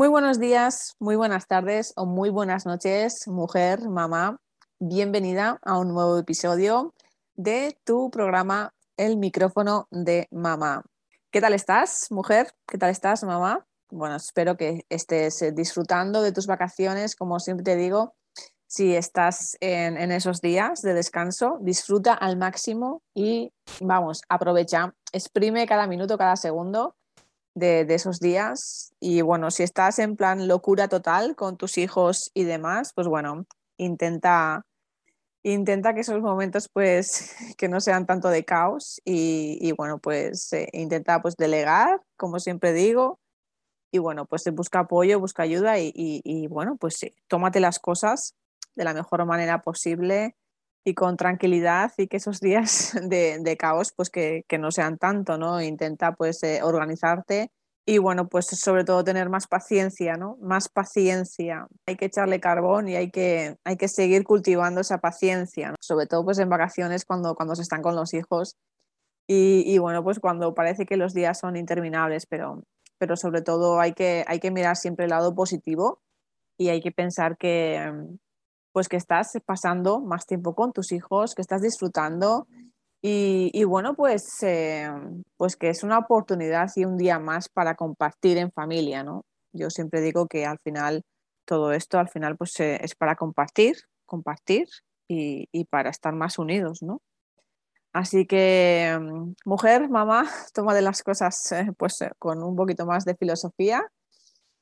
Muy buenos días, muy buenas tardes o muy buenas noches, mujer, mamá. Bienvenida a un nuevo episodio de tu programa El micrófono de mamá. ¿Qué tal estás, mujer? ¿Qué tal estás, mamá? Bueno, espero que estés eh, disfrutando de tus vacaciones, como siempre te digo. Si estás en, en esos días de descanso, disfruta al máximo y vamos, aprovecha, exprime cada minuto, cada segundo de, esos días. Y bueno, si estás en plan locura total con tus hijos y demás, pues bueno, intenta, intenta que esos momentos pues que no sean tanto de caos y, bueno, pues eh, intenta pues delegar, como siempre digo. Y bueno, pues busca apoyo, busca ayuda y, bueno, pues sí, tómate las cosas de la mejor manera posible y con tranquilidad y que esos días de, caos pues que, no sean tanto, ¿no? Intenta pues eh, organizarte y bueno, pues sobre todo tener más paciencia, ¿no? Más paciencia. Hay que echarle carbón y hay que, hay que seguir cultivando esa paciencia, sobre todo pues en vacaciones cuando, cuando se están con los hijos y, y, bueno, pues cuando parece que los días son interminables, pero, pero sobre todo hay que, hay que mirar siempre el lado positivo y hay que pensar que, pues que estás pasando más tiempo con tus hijos, que estás disfrutando y, bueno, pues, eh, pues que es una oportunidad y un día más para compartir en familia, ¿no? Yo siempre digo que al final todo esto, al final, pues eh, es para compartir, compartir y, y, para estar más unidos, ¿no? Así que, mm, mujer, mamá, toma de las cosas eh, pues con un poquito más de filosofía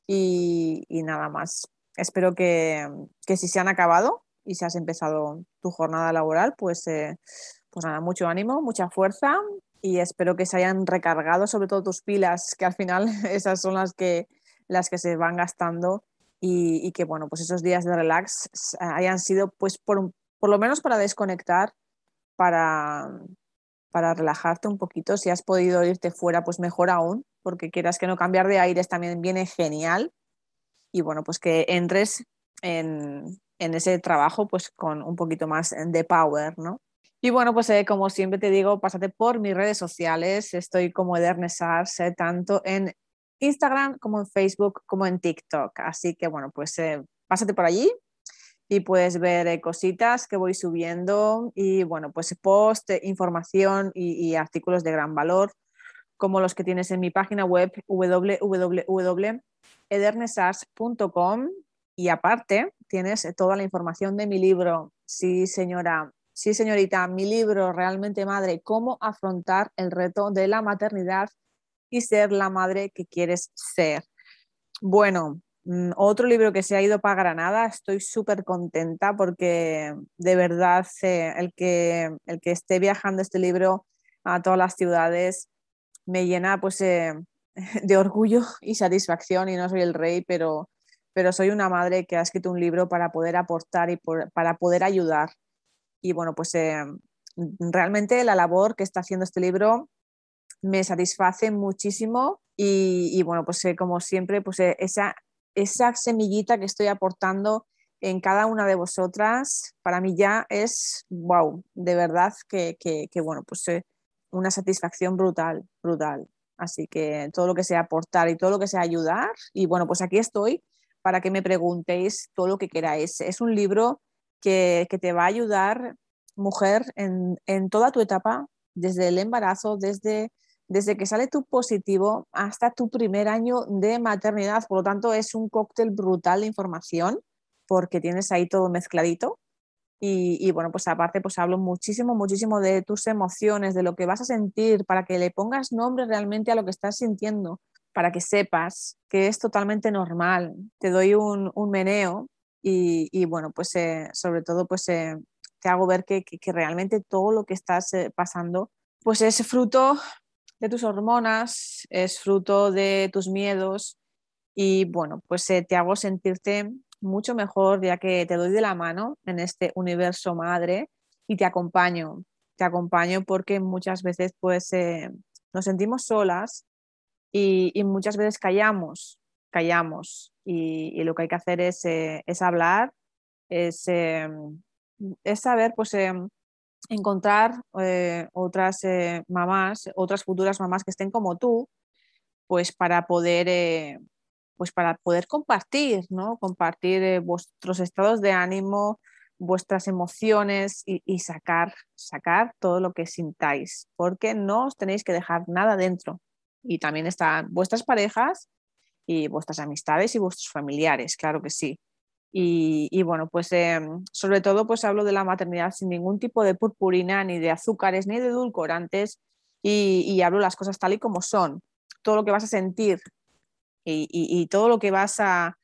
y, y nada más espero que, si se han acabado y si has empezado tu jornada laboral, pues, eh, pues nada, mucho ánimo, mucha fuerza y espero que se hayan recargado sobre todo tus pilas, que al final esas son las que, las que se van gastando y, que bueno, pues esos días de relax hayan sido pues por, por lo menos para desconectar, para, para relajarte un poquito. Si has podido irte fuera, pues mejor aún, porque quieras que no cambiar de aires también viene genial y bueno, pues que entres en, ese trabajo pues con un poquito más de power, ¿no? Y bueno, pues eh, como siempre te digo, pásate por mis redes sociales, estoy como Edernesars, eh, tanto en Instagram como en Facebook como en TikTok, así que bueno, pues eh, pásate por allí y puedes ver cositas que voy subiendo y bueno, pues post, información y, y artículos de gran valor como los que tienes en mi página web www.edernesars.com y aparte tienes toda la información de mi libro, sí señora, sí señorita, mi libro Realmente Madre, cómo afrontar el reto de la maternidad y ser la madre que quieres ser. Bueno, mm, otro libro que se ha ido para Granada, estoy súper contenta porque de verdad eh, el, que, el que esté viajando este libro a todas las ciudades me llena pues eh, de orgullo y satisfacción y no soy el rey, pero, pero soy una madre que ha escrito un libro para poder aportar y para poder ayudar. Y bueno, pues eh, realmente la labor que está haciendo este libro me satisface muchísimo y, bueno, pues eh, como siempre, pues esa, esa semillita que estoy aportando en cada una de vosotras, para mí ya es, wow, de verdad que, que, que bueno, pues una satisfacción brutal, brutal. Así que todo lo que sea aportar y todo lo que sea ayudar, y bueno, pues aquí estoy para que me preguntéis todo lo que queráis. Es un libro que, te va a ayudar, mujer, en, toda tu etapa, desde el embarazo, desde, desde que sale tu positivo hasta tu primer año de maternidad. Por lo tanto, es un cóctel brutal de información porque tienes ahí todo mezcladito y, bueno, pues aparte, pues hablo muchísimo, muchísimo de tus emociones, de lo que vas a sentir, para que le pongas nombre realmente a lo que estás sintiendo, para que sepas que es totalmente normal. Te doy un, meneo y, bueno, pues eh, sobre todo, pues eh, te hago ver que, realmente todo lo que estás eh, pasando, pues es fruto de tus hormonas, es fruto de tus miedos y bueno, pues te hago sentirte mucho mejor ya que te doy de la mano en este universo madre y te acompaño. Te acompaño porque muchas veces pues eh, nos sentimos solas y, muchas veces callamos, callamos y, lo que hay que hacer es, eh, es hablar, es, eh, es saber pues encontrar otras mamás, otras futuras mamás que estén como tú, pues para poder pues para poder compartir, ¿no? Compartir eh, vuestros estados de ánimo, vuestras emociones y, sacar, sacar todo lo que sintáis, porque no os tenéis que dejar nada dentro. Y también están vuestras parejas y vuestras amistades y vuestros familiares, claro que sí. Y, bueno, pues em, sobre todo pues hablo de la maternidad sin ningún tipo de purpurina, ni de azúcares, ni de edulcorantes, y, y hablo las cosas tal y como son. Todo lo que vas a sentir y, todo lo que vas a,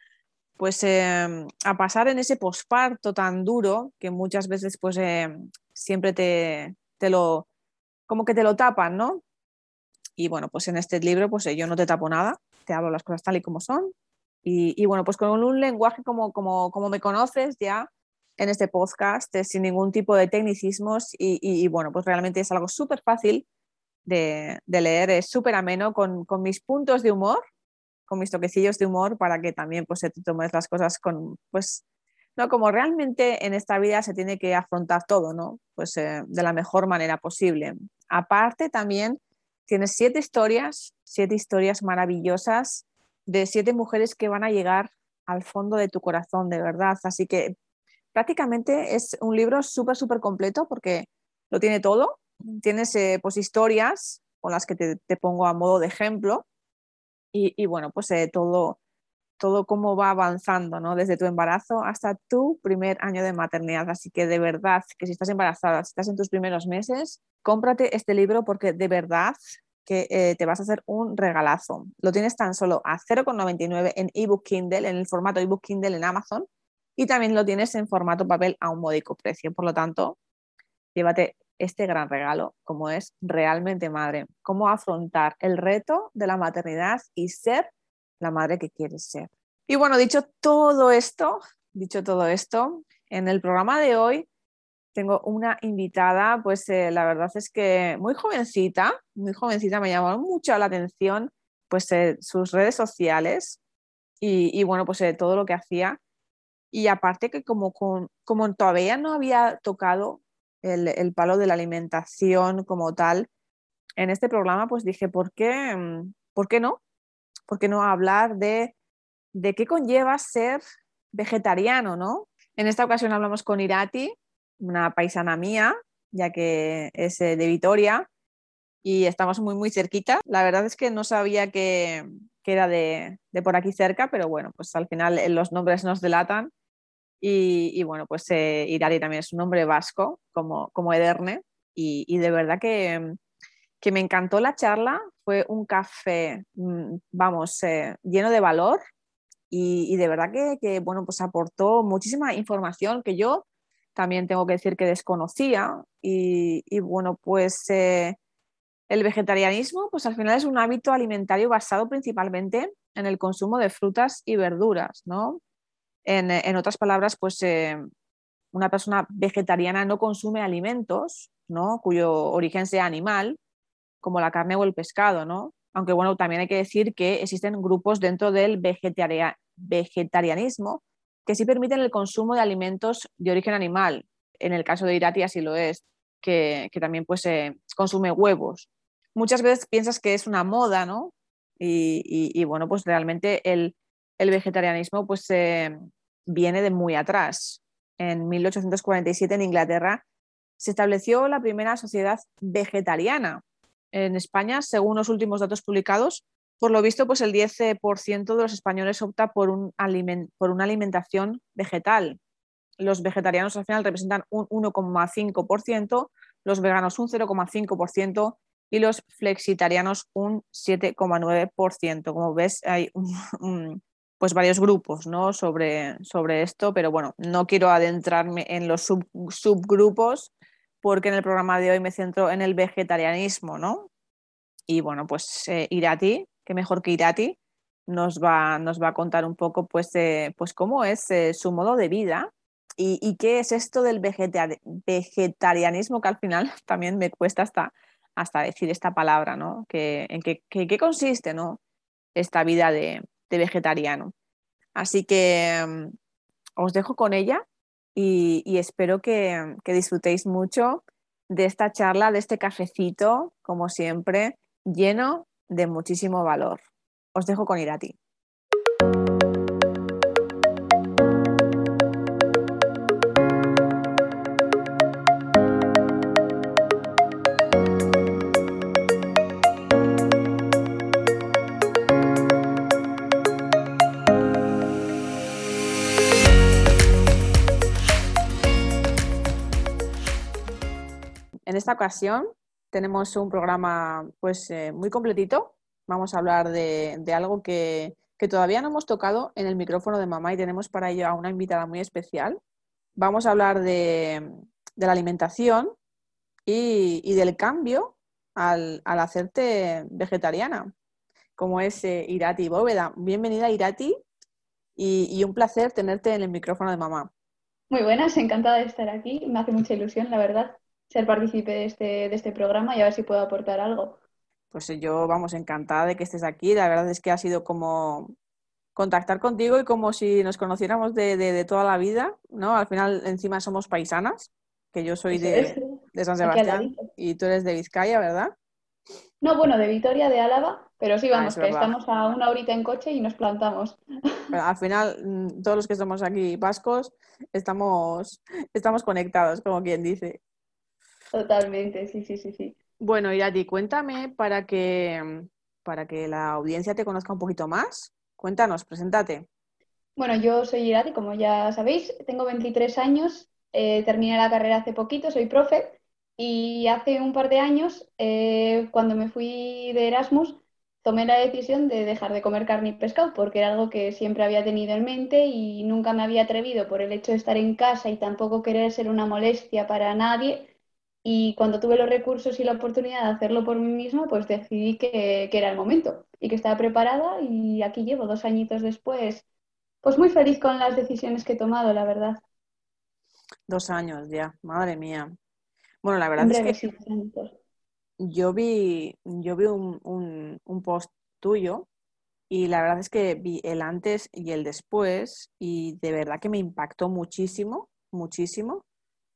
pues, em, a pasar en ese posparto tan duro que muchas veces pues, em, siempre te, te, lo, como que te lo tapan, ¿no? Y bueno, pues en este libro pues yo no te tapo nada, te hablo las cosas tal y como son. Y, bueno, pues con un lenguaje como, como, como me conoces ya en este podcast, sin ningún tipo de tecnicismos y, bueno, pues realmente es algo súper fácil de, de, leer, es súper ameno con, con mis puntos de humor con mis toquecillos de humor para que también pues, te tomes las cosas con, pues, no, como realmente en esta vida se tiene que afrontar todo, ¿no? Pues eh, de la mejor manera posible. Aparte también tienes siete historias, siete historias maravillosas de siete mujeres que van a llegar al fondo de tu corazón, de verdad. Así que prácticamente es un libro súper, súper completo porque lo tiene todo. Tienes eh, pues historias con las que te, te pongo a modo de ejemplo y, bueno, pues eh, todo, todo cómo va avanzando, ¿no? Desde tu embarazo hasta tu primer año de maternidad. Así que de verdad, que si estás embarazada, si estás en tus primeros meses, cómprate este libro porque de verdad que eh, te vas a hacer un regalazo. Lo tienes tan solo a 0,99 en ebook Kindle, en el formato ebook Kindle en Amazon, y también lo tienes en formato papel a un módico precio. Por lo tanto, llévate este gran regalo, como es realmente madre, cómo afrontar el reto de la maternidad y ser la madre que quieres ser. Y bueno, dicho todo esto, dicho todo esto, en el programa de hoy tengo una invitada, pues eh, la verdad es que muy jovencita, muy jovencita, me llamó mucho la atención pues eh, sus redes sociales y, bueno, pues eh, todo lo que hacía. Y aparte que como, como todavía no había tocado el, palo de la alimentación como tal, en este programa pues dije, ¿por qué, mm, ¿por qué no? ¿Por qué no hablar de, de qué conlleva ser vegetariano, ¿no? En esta ocasión hablamos con Irati, una paisana mía, ya que es eh, de Vitoria y estamos muy, muy cerquita. La verdad es que no sabía que, que era de, de, por aquí cerca, pero bueno, pues al final eh, los nombres nos delatan y, bueno, pues eh, también es un nombre vasco, como, como Ederne, y, de verdad que, que, me encantó la charla. Fue un café, mm, vamos, eh, lleno de valor y, de verdad que, que, bueno, pues aportó muchísima información que yo también tengo que decir que desconocía. Y, y bueno, pues eh, el vegetarianismo, pues al final es un hábito alimentario basado principalmente en el consumo de frutas y verduras, ¿no? En, otras palabras, pues eh, una persona vegetariana no consume alimentos ¿no? cuyo origen sea animal, como la carne o el pescado, ¿no? Aunque bueno, también hay que decir que existen grupos dentro del vegetarianismo que sí permiten el consumo de alimentos de origen animal. En el caso de Irati así lo es, que, también pues, eh, consume huevos. Muchas veces piensas que es una moda, ¿no? y bueno, pues realmente el, el vegetarianismo pues viene de muy atrás. En 1847 en Inglaterra se estableció la primera sociedad vegetariana. En España, según los últimos datos publicados, por lo visto, pues el 10% de los españoles opta por, un por una alimentación vegetal. Los vegetarianos al final representan un 1,5%, los veganos un 0,5% y los flexitarianos un 7,9%. Como ves, hay un, pues varios grupos ¿no? sobre, sobre esto, pero bueno, no quiero adentrarme en los subgrupos porque en el programa de hoy me centro en el vegetarianismo, ¿no? Y bueno, pues eh, Irati, que mejor que Irati, nos va, nos va a contar un poco pues, pues cómo es eh, su modo de vida y, qué es esto del vegetarianismo, que al final también me cuesta hasta, hasta decir esta palabra, ¿no? Que, ¿En qué, qué consiste ¿no? esta vida de, vegetariano. Así que mm, os dejo con ella y, espero que, que, disfrutéis mucho de esta charla, de este cafecito, como siempre, lleno de muchísimo valor. Os dejo con Irati. En esta ocasión tenemos un programa pues eh, muy completito. Vamos a hablar de, algo que, todavía no hemos tocado en el micrófono de mamá y tenemos para ello a una invitada muy especial. Vamos a hablar de, la alimentación y, del cambio al, hacerte vegetariana, como es eh, Irati Bóveda. Bienvenida Irati y, y un placer tenerte en el micrófono de mamá. Muy buenas, encantada de estar aquí. Me hace mucha ilusión, la verdad ser partícipe de este, de este programa y a ver si puedo aportar algo. Pues yo, vamos, encantada de que estés aquí. La verdad es que ha sido como contactar contigo y como si nos conociéramos de, toda la vida, ¿no? Al final, encima somos paisanas, que yo soy de, San Sebastián y tú eres de Vizcaya, ¿verdad? No, bueno, de Vitoria, de Álava, pero sí, ah, vamos, que estamos a una horita en coche y nos plantamos. al final, mm, todos los que estamos aquí vascos, estamos, estamos conectados, como quien dice. Totalmente, sí, sí, sí, sí. Bueno, Irati, cuéntame para que, para que la audiencia te conozca un poquito más. Cuéntanos, preséntate. Bueno, yo soy Irati, como ya sabéis, tengo 23 años, eh, terminé la carrera hace poquito, soy profe y hace un par de años, eh, cuando me fui de Erasmus, tomé la decisión de dejar de comer carne y pescado porque era algo que siempre había tenido en mente y nunca me había atrevido por el hecho de estar en casa y tampoco querer ser una molestia para nadie y cuando tuve los recursos y la oportunidad de hacerlo por mí misma, pues decidí que, era el momento y que estaba preparada y aquí llevo dos añitos después, pues muy feliz con las decisiones que he tomado, la verdad. Dos años ya, madre mía. Bueno, la verdad es que yo vi, yo vi un, un post tuyo y la verdad es que vi el antes y el después y de verdad que me impactó muchísimo, muchísimo,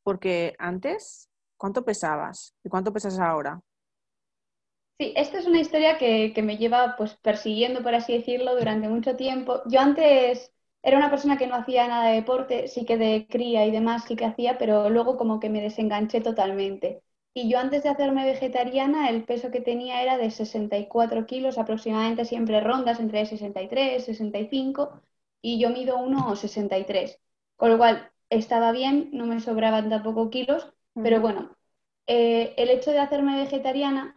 porque antes ¿Cuánto pesabas y cuánto pesas ahora? Sí, esta es una historia que, me lleva pues persiguiendo, por así decirlo, durante mucho tiempo. Yo antes era una persona que no hacía nada de deporte, sí que de cría y demás sí que hacía, pero luego como que me desenganché totalmente. Y yo antes de hacerme vegetariana, el peso que tenía era de 64 kilos, aproximadamente siempre rondas entre 63, 65, y yo mido 1,63. Con lo cual estaba bien, no me sobraban tampoco kilos, pero bueno, eh, el hecho de hacerme vegetariana,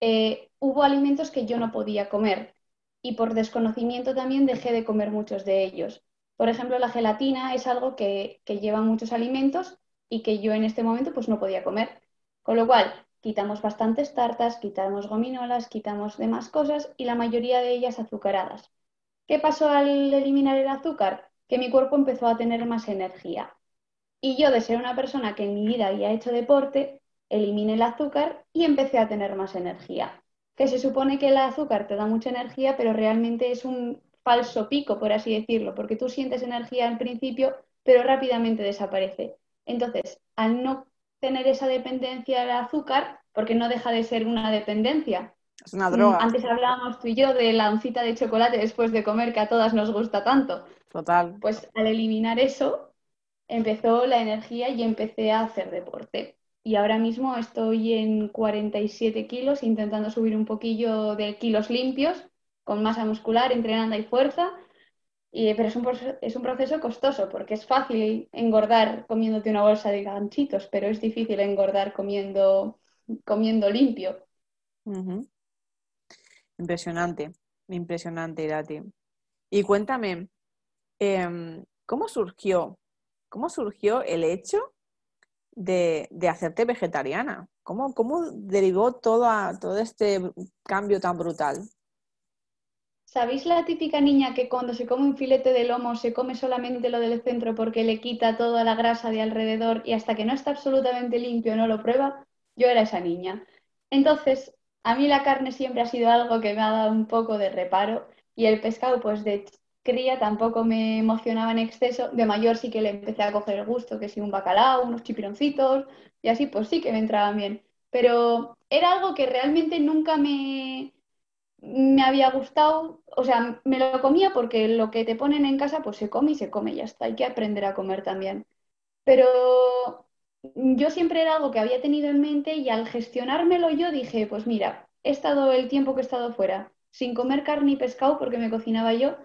eh, hubo alimentos que yo no podía comer y por desconocimiento también dejé de comer muchos de ellos. Por ejemplo, la gelatina es algo que, lleva muchos alimentos y que yo en este momento pues no podía comer. Con lo cual, quitamos bastantes tartas, quitamos gominolas, quitamos demás cosas y la mayoría de ellas azucaradas. ¿Qué pasó al eliminar el azúcar? Que mi cuerpo empezó a tener más energía. Y yo, de ser una persona que en mi vida había hecho deporte, eliminé el azúcar y empecé a tener más energía. Que se supone que el azúcar te da mucha energía, pero realmente es un falso pico, por así decirlo, porque tú sientes energía al principio, pero rápidamente desaparece. Entonces, al no tener esa dependencia del azúcar, porque no deja de ser una dependencia. Es una droga. Mm, antes hablábamos tú y yo de la oncita de chocolate después de comer que a todas nos gusta tanto. Total. Pues al eliminar eso, empezó la energía y empecé a hacer deporte. Y ahora mismo estoy en 47 kilos, intentando subir un poquillo de kilos limpios, con masa muscular, entrenando y fuerza. Y, pero es un, es un proceso costoso, porque es fácil engordar comiéndote una bolsa de ganchitos, pero es difícil engordar comiendo, comiendo limpio. Impresionante, impresionante, Irati. Y cuéntame, em, ¿cómo surgió ¿Cómo surgió el hecho de, hacerte vegetariana? ¿Cómo, derivó todo, todo este cambio tan brutal? ¿Sabéis la típica niña que cuando se come un filete de lomo se come solamente lo del centro porque le quita toda la grasa de alrededor y hasta que no está absolutamente limpio no lo prueba? Yo era esa niña. Entonces, a mí la carne siempre ha sido algo que me ha dado un poco de reparo y el pescado, pues de cría tampoco me emocionaba en exceso. De mayor sí que le empecé a coger el gusto, que si un bacalao, unos chipironcitos, y así pues sí que me entraban bien. Pero era algo que realmente nunca me, me había gustado. O sea, me lo comía porque lo que te ponen en casa pues se come y se come, y ya está. Hay que aprender a comer también. Pero yo siempre era algo que había tenido en mente y al gestionármelo yo dije, pues mira, he estado el tiempo que he estado fuera sin comer carne y pescado porque me cocinaba yo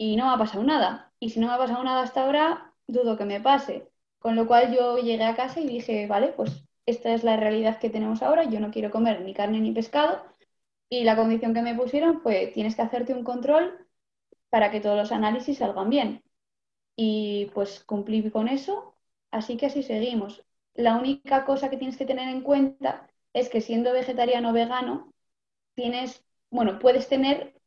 y no me ha pasado nada. Y si no me ha pasado nada hasta ahora, dudo que me pase. Con lo cual yo llegué a casa y dije, vale, pues esta es la realidad que tenemos ahora, yo no quiero comer ni carne ni pescado. Y la condición que me pusieron fue, tienes que hacerte un control para que todos los análisis salgan bien. Y pues cumplí con eso, así que así seguimos. La única cosa que tienes que tener en cuenta es que siendo vegetariano o vegano, tienes, bueno, puedes tener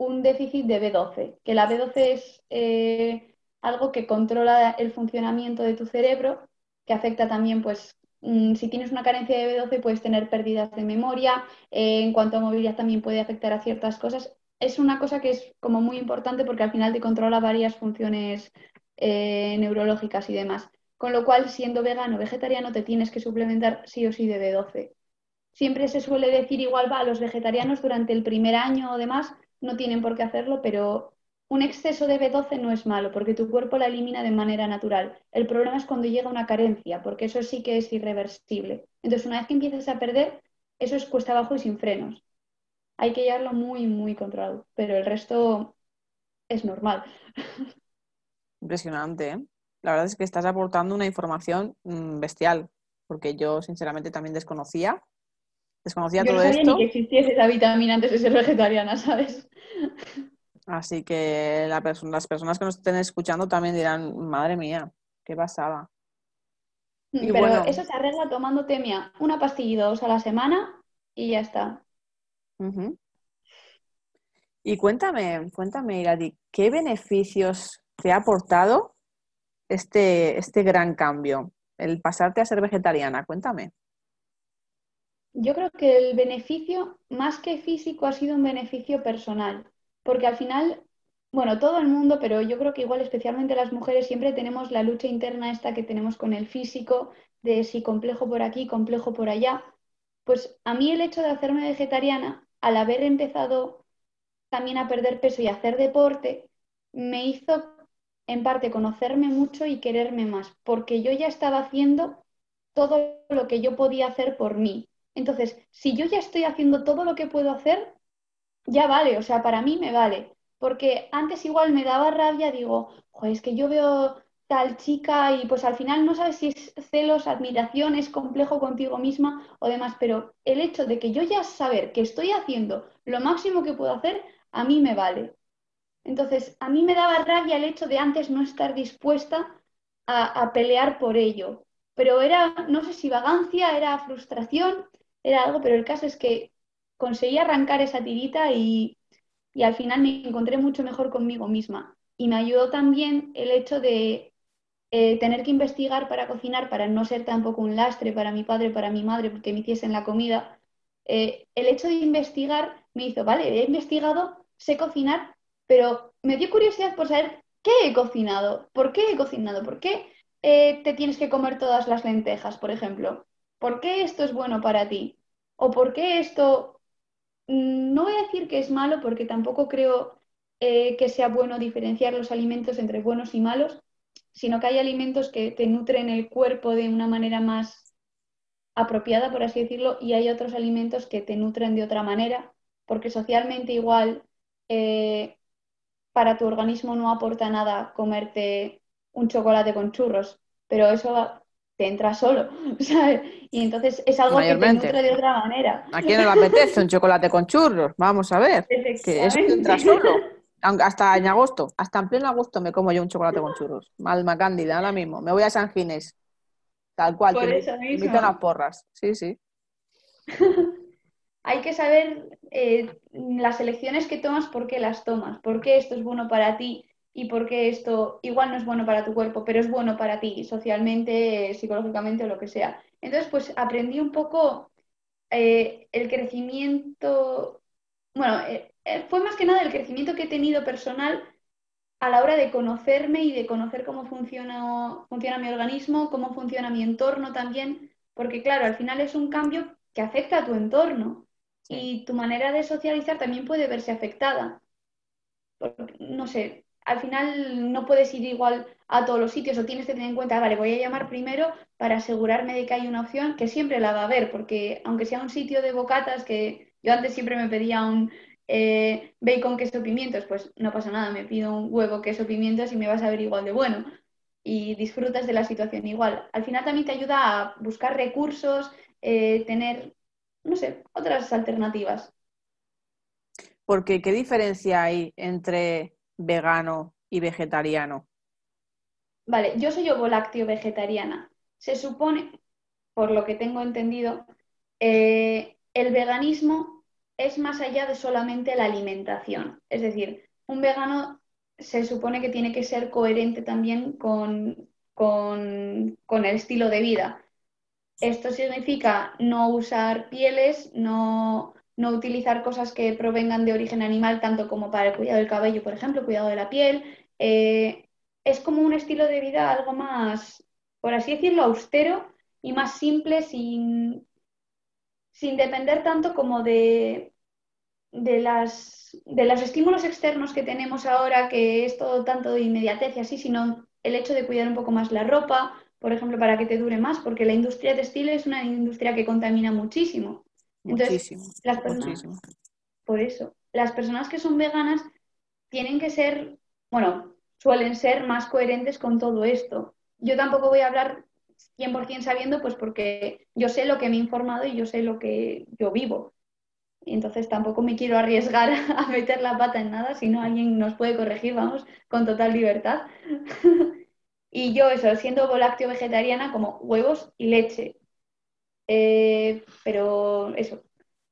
un déficit de B12, que la B12 es eh, algo que controla el funcionamiento de tu cerebro, que afecta también, pues, mm, si tienes una carencia de B12 puedes tener pérdidas de memoria, eh, en cuanto a movilidad también puede afectar a ciertas cosas. Es una cosa que es como muy importante porque al final te controla varias funciones eh, neurológicas y demás. Con lo cual, siendo vegano o vegetariano, te tienes que suplementar sí o sí de B12. Siempre se suele decir igual va a los vegetarianos durante el primer año o demás, no tienen por qué hacerlo, pero un exceso de B12 no es malo porque tu cuerpo la elimina de manera natural. El problema es cuando llega una carencia, porque eso sí que es irreversible. Entonces, una vez que empiezas a perder, eso es cuesta abajo y sin frenos. Hay que llevarlo muy, muy controlado, pero el resto es normal. Impresionante, ¿eh? La verdad es que estás aportando una información mm, bestial, porque yo sinceramente también desconocía. Desconocía yo todo no sabía esto. ni que existiese esa vitamina antes de ser vegetariana, ¿sabes? Así que la las personas que nos estén escuchando también dirán, madre mía, qué pasada. Y Pero bueno. eso se arregla tomando temia una pastilla dos a la semana y ya está. Y cuéntame, cuéntame, Iradi, ¿qué beneficios te ha aportado este, este gran cambio, el pasarte a ser vegetariana? Cuéntame. Yo creo que el beneficio, más que físico, ha sido un beneficio personal, porque al final, bueno, todo el mundo, pero yo creo que igual especialmente las mujeres siempre tenemos la lucha interna esta que tenemos con el físico, de si complejo por aquí, complejo por allá. Pues a mí el hecho de hacerme vegetariana, al haber empezado también a perder peso y a hacer deporte, me hizo en parte conocerme mucho y quererme más, porque yo ya estaba haciendo todo lo que yo podía hacer por mí. Entonces, si yo ya estoy haciendo todo lo que puedo hacer, ya vale, o sea, para mí me vale. Porque antes igual me daba rabia, digo, es que yo veo tal chica y pues al final no sabes si es celos, admiración, es complejo contigo misma o demás, pero el hecho de que yo ya saber que estoy haciendo lo máximo que puedo hacer, a mí me vale. Entonces, a mí me daba rabia el hecho de antes no estar dispuesta a pelear por ello. Pero era, no sé si vagancia, era frustración, era algo, pero el caso es que conseguí arrancar esa tirita y, y al final me encontré mucho mejor conmigo misma. Y me ayudó también el hecho de eh, tener que investigar para cocinar, para no ser tampoco un lastre para mi padre, para mi madre, porque me hiciesen la comida. Eh, el hecho de investigar me hizo, vale, he investigado, sé cocinar, pero me dio curiosidad por saber qué he cocinado, por qué he cocinado, por qué eh, te tienes que comer todas las lentejas, por ejemplo. ¿Por qué esto es bueno para ti? ¿O por qué esto... mm, No voy a decir que es malo porque tampoco creo eh, que sea bueno diferenciar los alimentos entre buenos y malos, sino que hay alimentos que te nutren el cuerpo de una manera más apropiada, por así decirlo, y hay otros alimentos que te nutren de otra manera, porque socialmente igual eh, para tu organismo no aporta nada comerte un chocolate con churros, pero eso te entra solo, ¿sabes? Y entonces es algo que te nutre de otra manera. ¿A quién le apetece un chocolate con churros? Vamos a ver. Que eso te entra solo. Hasta en agosto, hasta en pleno agosto me como yo un chocolate con churros. Alma cándida, ahora mismo. Me voy a San Ginés. Tal cual. Por eso me mismo. invito a unas porras. Sí, sí. Hay que saber eh, las elecciones que tomas, por qué las tomas, por qué esto es bueno para ti y por qué esto igual no es bueno para tu cuerpo, pero es bueno para ti socialmente, psicológicamente o lo que sea. Entonces, pues aprendí un poco eh, el crecimiento, bueno, eh, eh, fue más que nada el crecimiento que he tenido personal a la hora de conocerme y de conocer cómo funciona, funciona mi organismo, cómo funciona mi entorno también, porque claro, al final es un cambio que afecta a tu entorno Sí. y tu manera de socializar también puede verse afectada. No sé, al final no puedes ir igual a todos los sitios o tienes que tener en cuenta, vale, voy a llamar primero para asegurarme de que hay una opción que siempre la va a haber, porque aunque sea un sitio de bocatas, que yo antes siempre me pedía un eh, bacon, queso, pimientos, pues no pasa nada, me pido un huevo, queso, pimientos y me vas a ver igual de bueno. y disfrutas de la situación igual. Al final también te ayuda a buscar recursos, eh, tener, no sé, otras alternativas. Porque, ¿qué diferencia hay entre vegano y vegetariano? Vale, yo soy ovo lácteo vegetariana. Se supone, por lo que tengo entendido, eh, el veganismo es más allá de solamente la alimentación. Es decir, un vegano se supone que tiene que ser coherente también con, con, con el estilo de vida. Esto significa no usar pieles, no, no utilizar cosas que provengan de origen animal, tanto como para el cuidado del cabello, por ejemplo, cuidado de la piel. Eh, es como un estilo de vida algo más, por así decirlo, austero y más simple, sin, sin depender tanto como de, de, las, de los estímulos externos que tenemos ahora, que es todo tanto de inmediatez y así, sino el hecho de cuidar un poco más la ropa, por ejemplo, para que te dure más, porque la industria textil es una industria que contamina muchísimo. Entonces, las personas, por eso, las personas que son veganas tienen que ser, bueno, suelen ser más coherentes con todo esto. Yo tampoco voy a hablar 100% sabiendo, pues porque yo sé lo que me he informado y yo sé lo que yo vivo. Entonces tampoco me quiero arriesgar a meter la pata en nada, si no alguien nos puede corregir, vamos, con total libertad. y yo eso, siendo volácteo vegetariana, como huevos y leche. Eh, pero eso.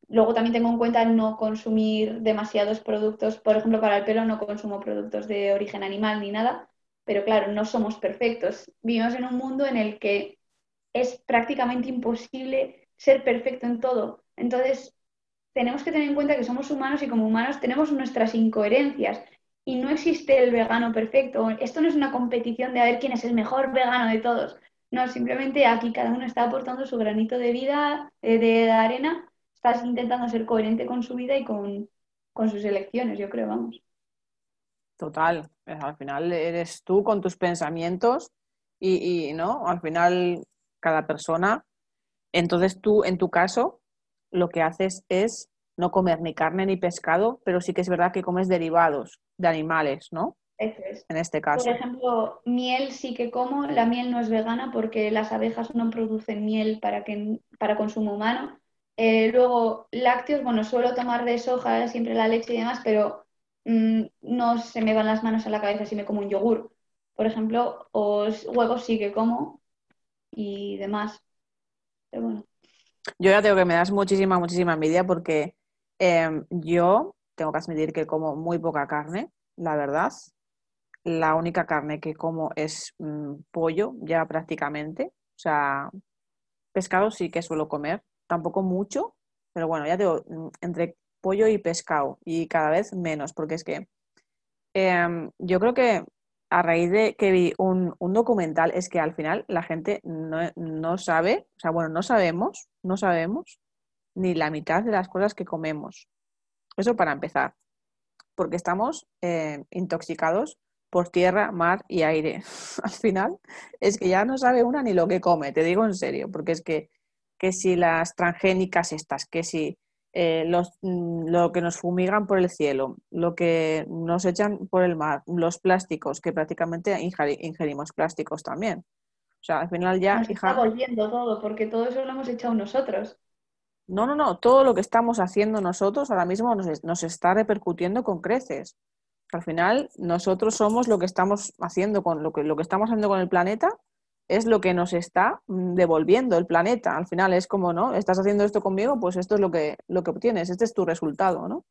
Luego también tengo en cuenta no consumir demasiados productos, por ejemplo, para el pelo no consumo productos de origen animal ni nada, pero claro, no somos perfectos. Vivimos en un mundo en el que es prácticamente imposible ser perfecto en todo. Entonces, tenemos que tener en cuenta que somos humanos y como humanos tenemos nuestras incoherencias y no existe el vegano perfecto. Esto no es una competición de a ver quién es el mejor vegano de todos. No, simplemente aquí cada uno está aportando su granito de vida, eh, de, arena, estás intentando ser coherente con su vida y con, sus elecciones, yo creo, vamos. Total, al final eres tú con tus pensamientos y, y, no, al final cada persona. Entonces tú, en tu caso, lo que haces es no comer ni carne ni pescado, pero sí que es verdad que comes derivados de animales, ¿no? Es. En este caso. Por ejemplo, miel sí que como, la miel no es vegana porque las abejas no producen miel para, que, para consumo humano. Eh, luego, lácteos, bueno, suelo tomar de soja siempre la leche y demás, pero mm, no se me van las manos a la cabeza si me como un yogur. Por ejemplo, os, huevos sí que como y demás. Pero bueno. Yo ya tengo que me das muchísima, muchísima envidia porque em, yo tengo que admitir que como muy poca carne, la verdad. La única carne que como es mm, pollo, ya prácticamente. O sea, pescado sí que suelo comer, tampoco mucho, pero bueno, ya tengo mm, entre pollo y pescado y cada vez menos, porque es que em, yo creo que a raíz de que vi un, documental, es que al final la gente no, sabe, o sea, bueno, no sabemos, no sabemos ni la mitad de las cosas que comemos. Eso para empezar, porque estamos eh, intoxicados por tierra, mar y aire. al final es que ya no sabe una ni lo que come, te digo en serio, porque es que, que si las transgénicas estas, que si eh, los, mm, lo que nos fumigan por el cielo, lo que nos echan por el mar, los plásticos, que prácticamente ingerimos plásticos también. O sea, al final ya... Nos está volviendo todo, porque todo eso lo hemos echado nosotros. No, no, no, todo lo que estamos haciendo nosotros ahora mismo nos, nos está repercutiendo con creces. Al final, nosotros somos lo que estamos haciendo con lo que, lo que estamos haciendo con el planeta, es lo que nos está mm, devolviendo el planeta. Al final es como, ¿no? Estás haciendo esto conmigo, pues esto es lo que, lo que obtienes, este es tu resultado, ¿no?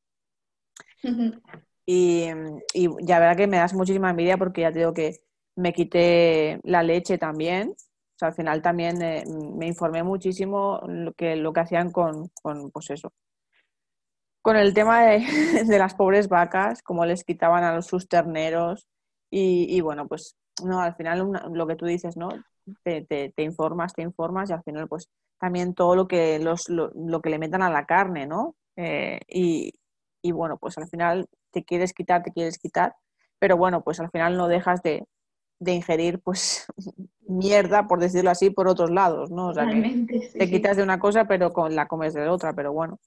y, y, ya verdad que me das muchísima envidia porque ya te digo que me quité la leche también. O sea, al final también eh, me informé muchísimo lo que, lo que hacían con, con pues eso, con el tema de, de, las pobres vacas, cómo les quitaban a sus terneros y, y bueno, pues no, al final lo que tú dices, ¿no? Te, te, informas, te informas y al final pues también todo lo que, los, lo, que le metan a la carne, ¿no? Eh, y, y, bueno, pues al final te quieres quitar, te quieres quitar, pero bueno, pues al final no dejas de, de ingerir pues mierda, por decirlo así, por otros lados, ¿no? O sea, que te quitas de una cosa pero con, la comes de otra, pero bueno.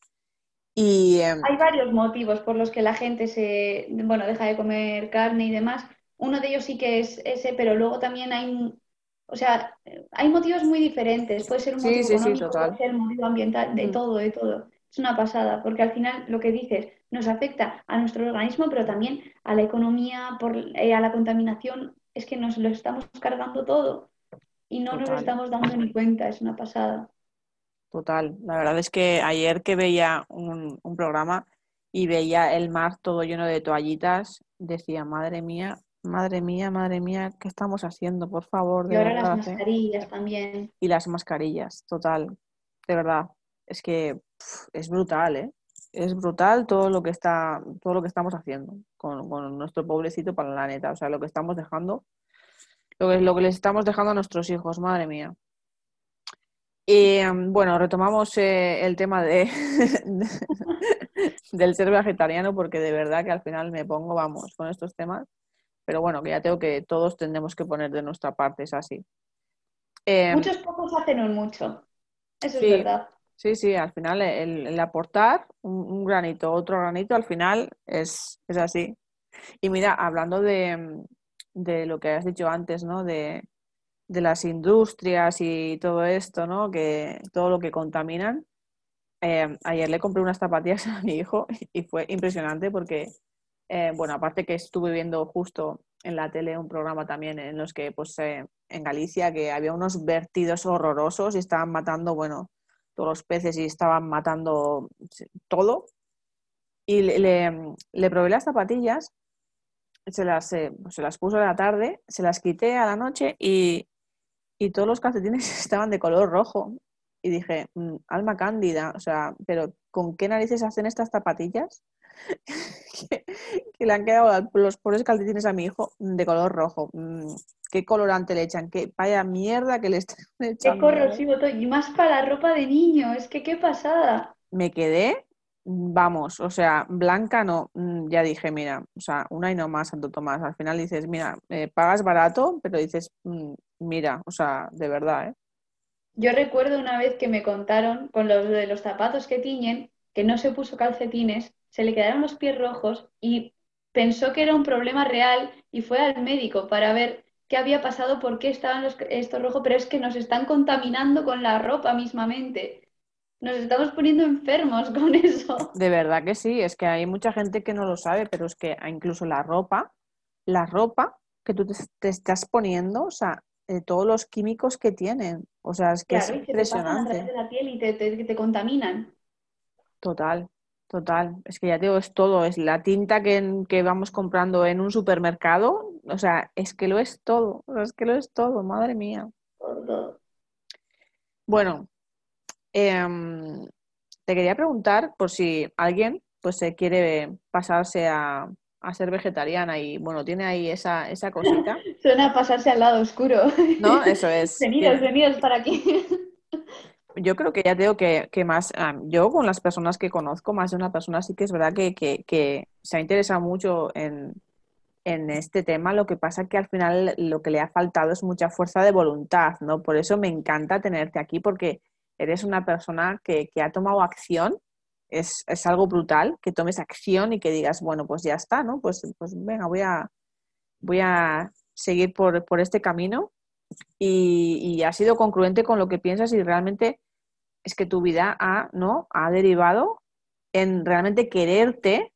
Y, em, Hay varios motivos por los que la gente se, bueno, deja de comer carne y demás uno de ellos sí que es ese, pero luego también hay, o sea, hay motivos muy diferentes. Puede ser un motivo económico, puede ser un motivo ambiental, de todo, de todo. Es una pasada, porque al final lo que dices nos afecta a nuestro organismo, pero también a la economía, por, eh, a la contaminación. Es que nos lo estamos cargando todo y no nos estamos dando ni cuenta, es una pasada. Total, la verdad es que ayer que veía un, un programa y veía el mar todo lleno de toallitas, decía, madre mía, madre mía, madre mía, ¿qué estamos haciendo? Por favor. y ahora las ¿eh? mascarillas también. Y las mascarillas, total, de verdad. Es que es brutal, ¿eh? Es brutal todo lo que está, todo lo que estamos haciendo con, nuestro pobrecito planeta. O sea, lo que estamos dejando, lo que, lo que les estamos dejando a nuestros hijos, madre mía. Y em, bueno, retomamos eh, el tema de, del ser vegetariano porque de verdad que al final me pongo, vamos, con estos temas. Pero bueno, que ya tengo que todos tendremos que poner de nuestra parte, es así. Em, Muchos pocos hacen un mucho. Eso es verdad. Sí, sí, al final el, aportar un, granito, otro granito, al final es, es así. Y mira, hablando de, de, lo que has dicho antes, ¿no? De, de las industrias y todo esto, ¿no? Que todo lo que contaminan. Eh, ayer le compré unas zapatillas a mi hijo y fue impresionante porque, eh, bueno, aparte que estuve viendo justo en la tele un programa también en los que, pues, eh, en Galicia, que había unos vertidos horrorosos y estaban matando, bueno, todos los peces y estaban matando todo. Y le, probé las zapatillas, se las, se las puso a la tarde, se las quité a la noche y, y todos los calcetines estaban de color rojo. Y dije, mm, alma cándida, o sea, pero ¿con qué narices hacen estas zapatillas? que, le han quedado los pobres calcetines a mi hijo de color rojo. Mm, ¿Qué colorante le echan? ¿Qué vaya mierda que le están echando? Qué corrosivo todo. Y más para la ropa de niño, es que qué pasada. Me quedé, mm, vamos, o sea, blanca no, ya dije, mira, o sea, una y no más, Santo Tomás. Al final dices, mira, eh, pagas barato, pero dices, mira, o sea, de verdad, ¿eh? Yo recuerdo una vez que me contaron con los de los zapatos que tiñen, que no se puso calcetines, se le quedaron los pies rojos y pensó que era un problema real y fue al médico para ver qué había pasado, por qué estaban los, estos rojos, pero es que nos están contaminando con la ropa mismamente. Nos estamos poniendo enfermos con eso. De verdad que sí, es que hay mucha gente que no lo sabe, pero es que incluso la ropa, la ropa que tú te estás poniendo, o sea, todos los químicos que tienen. O sea, es que es impresionante. te la piel y te, contaminan. Total, total. Es que ya digo, es todo. Es la tinta que, que, vamos comprando en un supermercado. O sea, es que lo es todo. Es que lo es todo, madre mía. Bueno, em, te quería preguntar por si alguien pues se quiere pasarse a, a ser vegetariana y bueno, tiene ahí esa, esa cosita. Suena a pasarse al lado oscuro. No, eso es. venidos, venidos para aquí. Yo creo que ya tengo que, que más, ah, yo con las personas que conozco, más de una persona sí que es verdad que, que, que se ha interesado mucho en, en este tema, lo que pasa es que al final lo que le ha faltado es mucha fuerza de voluntad, ¿no? Por eso me encanta tenerte aquí, porque eres una persona que, que ha tomado acción es, es, algo brutal que tomes acción y que digas, bueno, pues ya está, ¿no? Pues, pues venga, voy a, voy a seguir por, por este camino y, y, ha sido concluente con lo que piensas y realmente es que tu vida ha, ¿no? ha derivado en realmente quererte,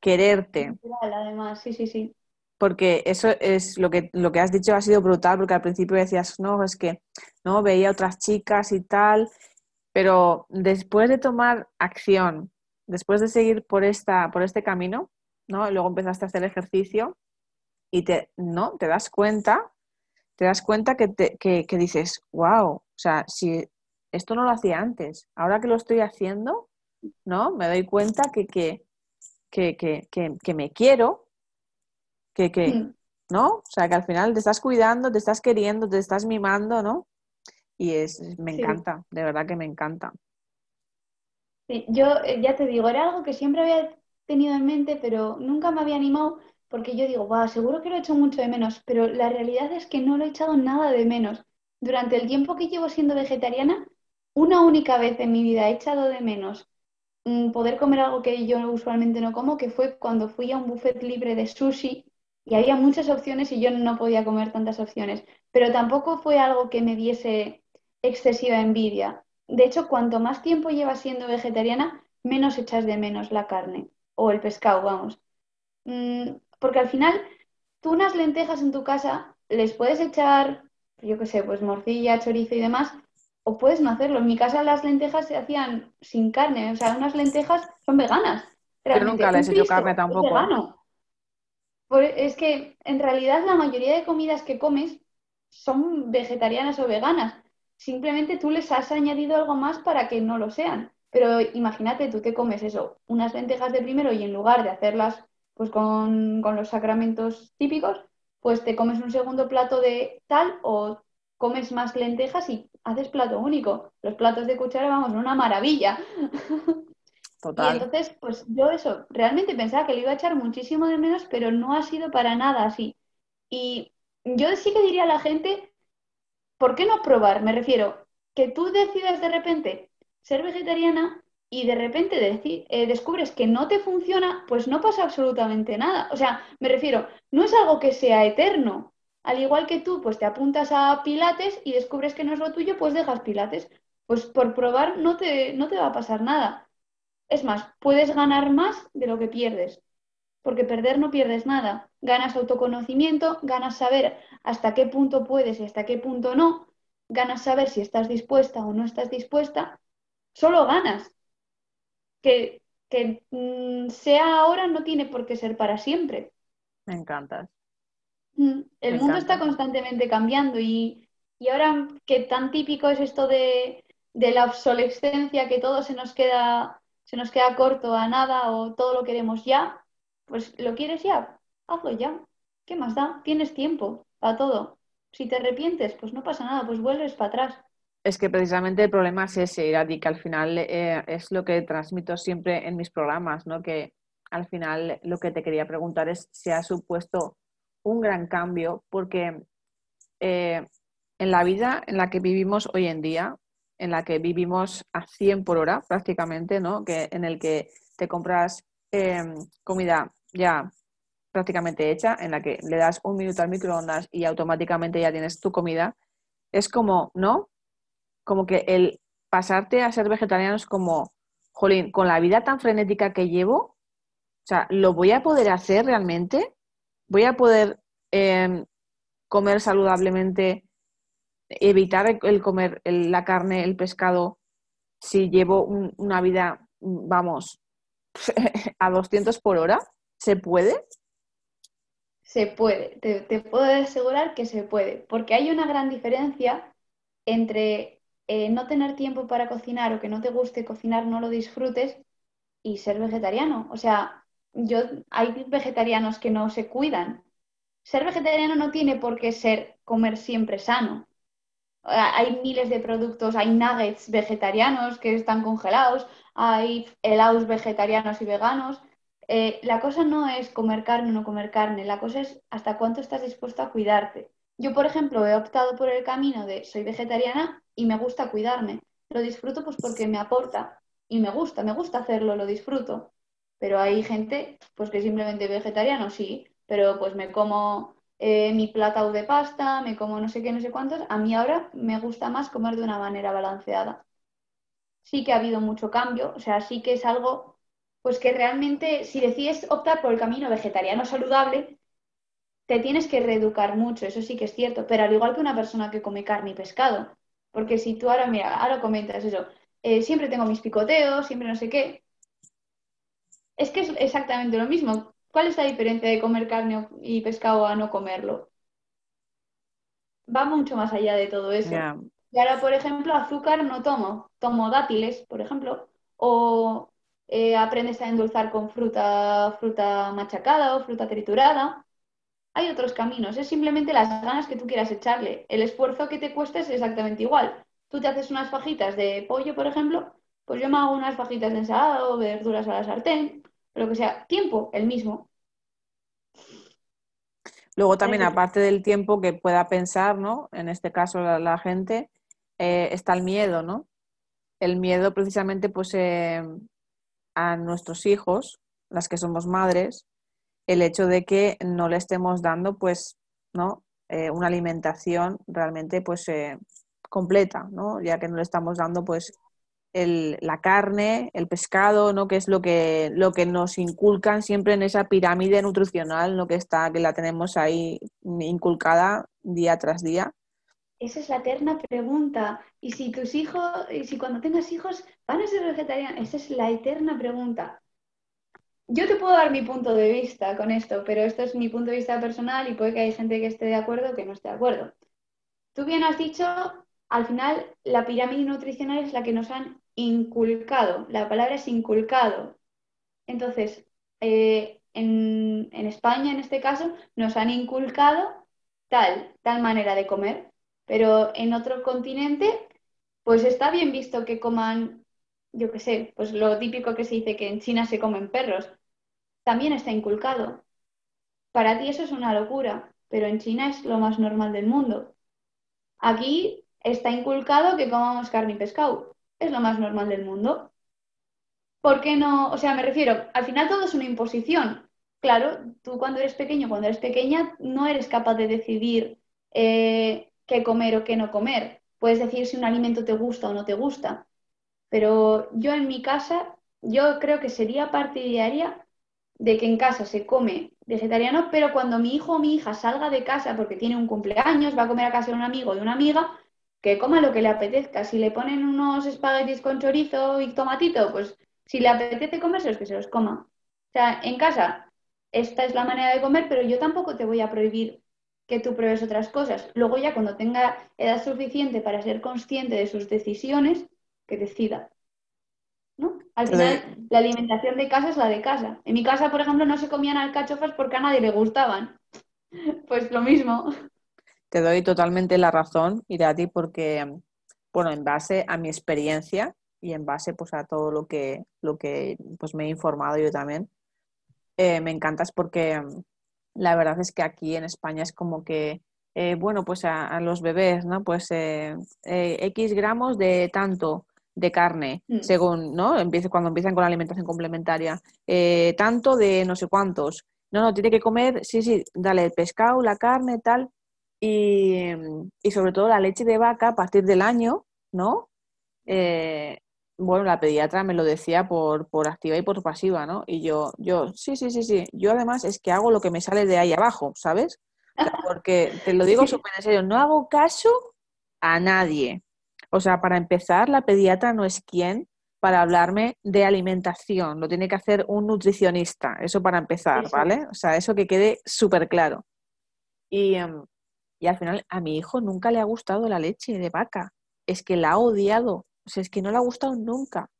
quererte. Además, sí, sí, sí. Porque eso es lo que, lo que has dicho ha sido brutal, porque al principio decías, no, es que no veía otras chicas y tal, pero después de tomar acción, después de seguir por, esta, por este camino, ¿no? Luego empezaste a hacer ejercicio y te, ¿no? te das cuenta, te das cuenta que, te, que, dices, wow, o sea, si esto no lo hacía antes, ahora que lo estoy haciendo, ¿no? Me doy cuenta que, que, que me quiero, que, mm. ¿no? O sea, que al final te estás cuidando, te estás queriendo, te estás mimando, ¿no? Y es, me encanta, de verdad que me encanta. Sí, yo eh, ya te digo, era algo que siempre había tenido en mente, pero nunca me había animado porque yo digo, wow, seguro que lo he hecho mucho de menos, pero la realidad es que no lo he echado nada de menos. Durante el tiempo que llevo siendo vegetariana, una única vez en mi vida he echado de menos mm, poder comer algo que yo usualmente no como, que fue cuando fui a un buffet libre de sushi y había muchas opciones y yo no podía comer tantas opciones, pero tampoco fue algo que me diese excesiva envidia. De hecho, cuanto más tiempo llevas siendo vegetariana, menos echas de menos la carne o el pescado, vamos. Mm, porque al final, tú unas lentejas en tu casa les puedes echar, yo qué sé, pues morcilla, chorizo y demás, o puedes no hacerlo. En mi casa las lentejas se hacían sin carne, o sea, unas lentejas son veganas. Pero nunca les he hecho carne tampoco. Es que en realidad la mayoría de comidas que comes son vegetarianas o veganas. Simplemente tú les has añadido algo más para que no lo sean. Pero imagínate, tú te comes eso, unas lentejas de primero y en lugar de hacerlas pues con, con los sacramentos típicos, pues te comes un segundo plato de tal o comes más lentejas y haces plato único. Los platos de cuchara, vamos, una maravilla. Total. Y entonces, pues yo eso, realmente pensaba que le iba a echar muchísimo de menos, pero no ha sido para nada así. Y yo sí que diría a la gente, ¿por qué no probar? Me refiero, que tú decidas de repente ser vegetariana y de repente eh, descubres que no te funciona, pues no pasa absolutamente nada. O sea, me refiero, no es algo que sea eterno. Al igual que tú, pues te apuntas a pilates y descubres que no es lo tuyo, pues dejas pilates. Pues por probar no te, no te va a pasar nada. Es más, puedes ganar más de lo que pierdes, porque perder no pierdes nada. Ganas autoconocimiento, ganas saber hasta qué punto puedes y hasta qué punto no, ganas saber si estás dispuesta o no estás dispuesta, solo ganas. Que, que mm, sea ahora no tiene por qué ser para siempre. Me encantas. Mm, el mundo está constantemente cambiando y, ahora que tan típico es esto de, la obsolescencia, que todo se nos queda, se nos queda corto a nada o todo lo queremos ya, pues lo quieres ya, hazlo ya. ¿Qué más da? Tienes tiempo para todo. Si te arrepientes, pues no pasa nada, pues vuelves para atrás. Es que precisamente el problema es ese, Irati, que al final eh, es lo que transmito siempre en mis programas, ¿no? Que al final lo que te quería preguntar es si ha supuesto un gran cambio porque eh, en la vida en la que vivimos hoy en día, en la que vivimos a 100 por hora prácticamente, ¿no? que, en el que te compras em, comida ya prácticamente hecha, en la que le das un minuto al microondas y automáticamente ya tienes tu comida, es como, ¿no? Como que el pasarte a ser vegetariano es como, jolín, con la vida tan frenética que llevo, o sea, ¿lo voy a poder hacer realmente? voy a poder em, comer saludablemente, evitar el, comer la carne, el pescado, si llevo una vida, vamos, a 200 por hora? ¿Se puede? Se puede, te, puedo asegurar que se puede, porque hay una gran diferencia entre eh, no tener tiempo para cocinar o que no te guste cocinar, no lo disfrutes y ser vegetariano. O sea, yo, hay vegetarianos que no se cuidan. Ser vegetariano no tiene por qué ser comer siempre sano. Hay miles de productos, hay nuggets vegetarianos que están congelados, hay helados vegetarianos y veganos. Eh, la cosa no es comer carne o no comer carne, la cosa es hasta cuánto estás dispuesto a cuidarte. Yo, por ejemplo, he optado por el camino de soy vegetariana y me gusta cuidarme. Lo disfruto pues porque me aporta y me gusta, me gusta hacerlo, lo disfruto. Pero hay gente pues que simplemente vegetariano, sí, pero pues me como eh, mi plátano de pasta, me como no sé qué, no sé cuántos. A mí ahora me gusta más comer de una manera balanceada. Sí que ha habido mucho cambio, o sea, sí que es algo, pues que realmente si decides optar por el camino vegetariano saludable, te tienes que reeducar mucho, eso sí que es cierto, pero al igual que una persona que come carne y pescado, porque si tú ahora, mira, ahora comentas eso, eh, siempre tengo mis picoteos, siempre no sé qué, es que es exactamente lo mismo. ¿Cuál es la diferencia de comer carne y pescado a no comerlo? Va mucho más allá de todo eso. Y ahora, por ejemplo, azúcar no tomo. Tomo dátiles, por ejemplo, o eh, aprendes a endulzar con fruta, fruta machacada o fruta triturada. Hay otros caminos, es simplemente las ganas que tú quieras echarle. El esfuerzo que te cuesta es exactamente igual. Tú te haces unas fajitas de pollo, por ejemplo, pues yo me hago unas fajitas de ensalada o verduras a la sartén, lo que sea, tiempo, el mismo. Luego también, aparte del tiempo que pueda pensar, ¿no? En este caso la, gente, eh, está el miedo, ¿no? El miedo precisamente pues eh, a nuestros hijos, las que somos madres, el hecho de que no le estemos dando, pues, ¿no? Eh, una alimentación realmente, pues, eh, completa, ¿no? Ya que no le estamos dando, pues, el, la carne, el pescado, ¿no? Que es lo que, lo que nos inculcan siempre en esa pirámide nutricional, ¿no? Que está, que la tenemos ahí inculcada día tras día. Esa es la eterna pregunta. ¿Y si tus hijos, y si cuando tengas hijos van a ser vegetarianos? Esa es la eterna pregunta. Yo te puedo dar mi punto de vista con esto, pero esto es mi punto de vista personal y puede que haya gente que esté de acuerdo o que no esté de acuerdo. Tú bien has dicho, al final la pirámide nutricional es la que nos han inculcado. La palabra es inculcado. Entonces, eh, en, en España, en este caso, nos han inculcado tal, tal manera de comer pero en otro continente, pues está bien visto que coman, yo qué sé, pues lo típico que se dice que en China se comen perros, también está inculcado. Para ti eso es una locura, pero en China es lo más normal del mundo. Aquí está inculcado que comamos carne y pescado, es lo más normal del mundo. ¿Por qué no? O sea, me refiero, al final todo es una imposición. Claro, tú cuando eres pequeño, cuando eres pequeña, no eres capaz de decidir eh, qué comer o qué no comer. Puedes decir si un alimento te gusta o no te gusta. Pero yo en mi casa, yo creo que sería partidaria de que en casa se come vegetariano, pero cuando mi hijo o mi hija salga de casa porque tiene un cumpleaños, va a comer a casa de un amigo o de una amiga, que coma lo que le apetezca. Si le ponen unos espaguetis con chorizo y tomatito, pues si le apetece comérselos, que se los coma. O sea, en casa, esta es la manera de comer, pero yo tampoco te voy a prohibir que tú pruebes otras cosas. Luego ya cuando tenga edad suficiente para ser consciente de sus decisiones, que decida. ¿No? Al final, la alimentación de casa es la de casa. En mi casa, por ejemplo, no se comían alcachofas porque a nadie le gustaban. Pues lo mismo. Te doy totalmente la razón, ti porque, bueno, en base a mi experiencia y en base pues a todo lo que, lo que pues, me he informado yo también, eh, me encantas porque la verdad es que aquí en España es como que, eh, bueno, pues a, los bebés, ¿no? Pues eh, eh, X gramos de tanto de carne, mm. según, ¿no? Empieza, cuando empiezan con la alimentación complementaria, tanto de no sé cuántos. No, no, tiene que comer, sí, sí, dale el pescado, la carne, tal, y, y sobre todo la leche de vaca a partir del año, ¿no? Bueno, la pediatra me lo decía por, por activa y por pasiva, ¿no? Y yo, yo, sí, sí, sí, sí. Yo además es que hago lo que me sale de ahí abajo, ¿sabes? porque te lo digo súper en serio, no hago caso a nadie. O sea, para empezar, la pediatra no es quien para hablarme de alimentación, lo tiene que hacer un nutricionista, eso para empezar, ¿vale? O sea, eso que quede súper claro. Y, em, y al final a mi hijo nunca le ha gustado la leche de vaca, es que la ha odiado, o sea, es que no le ha gustado nunca.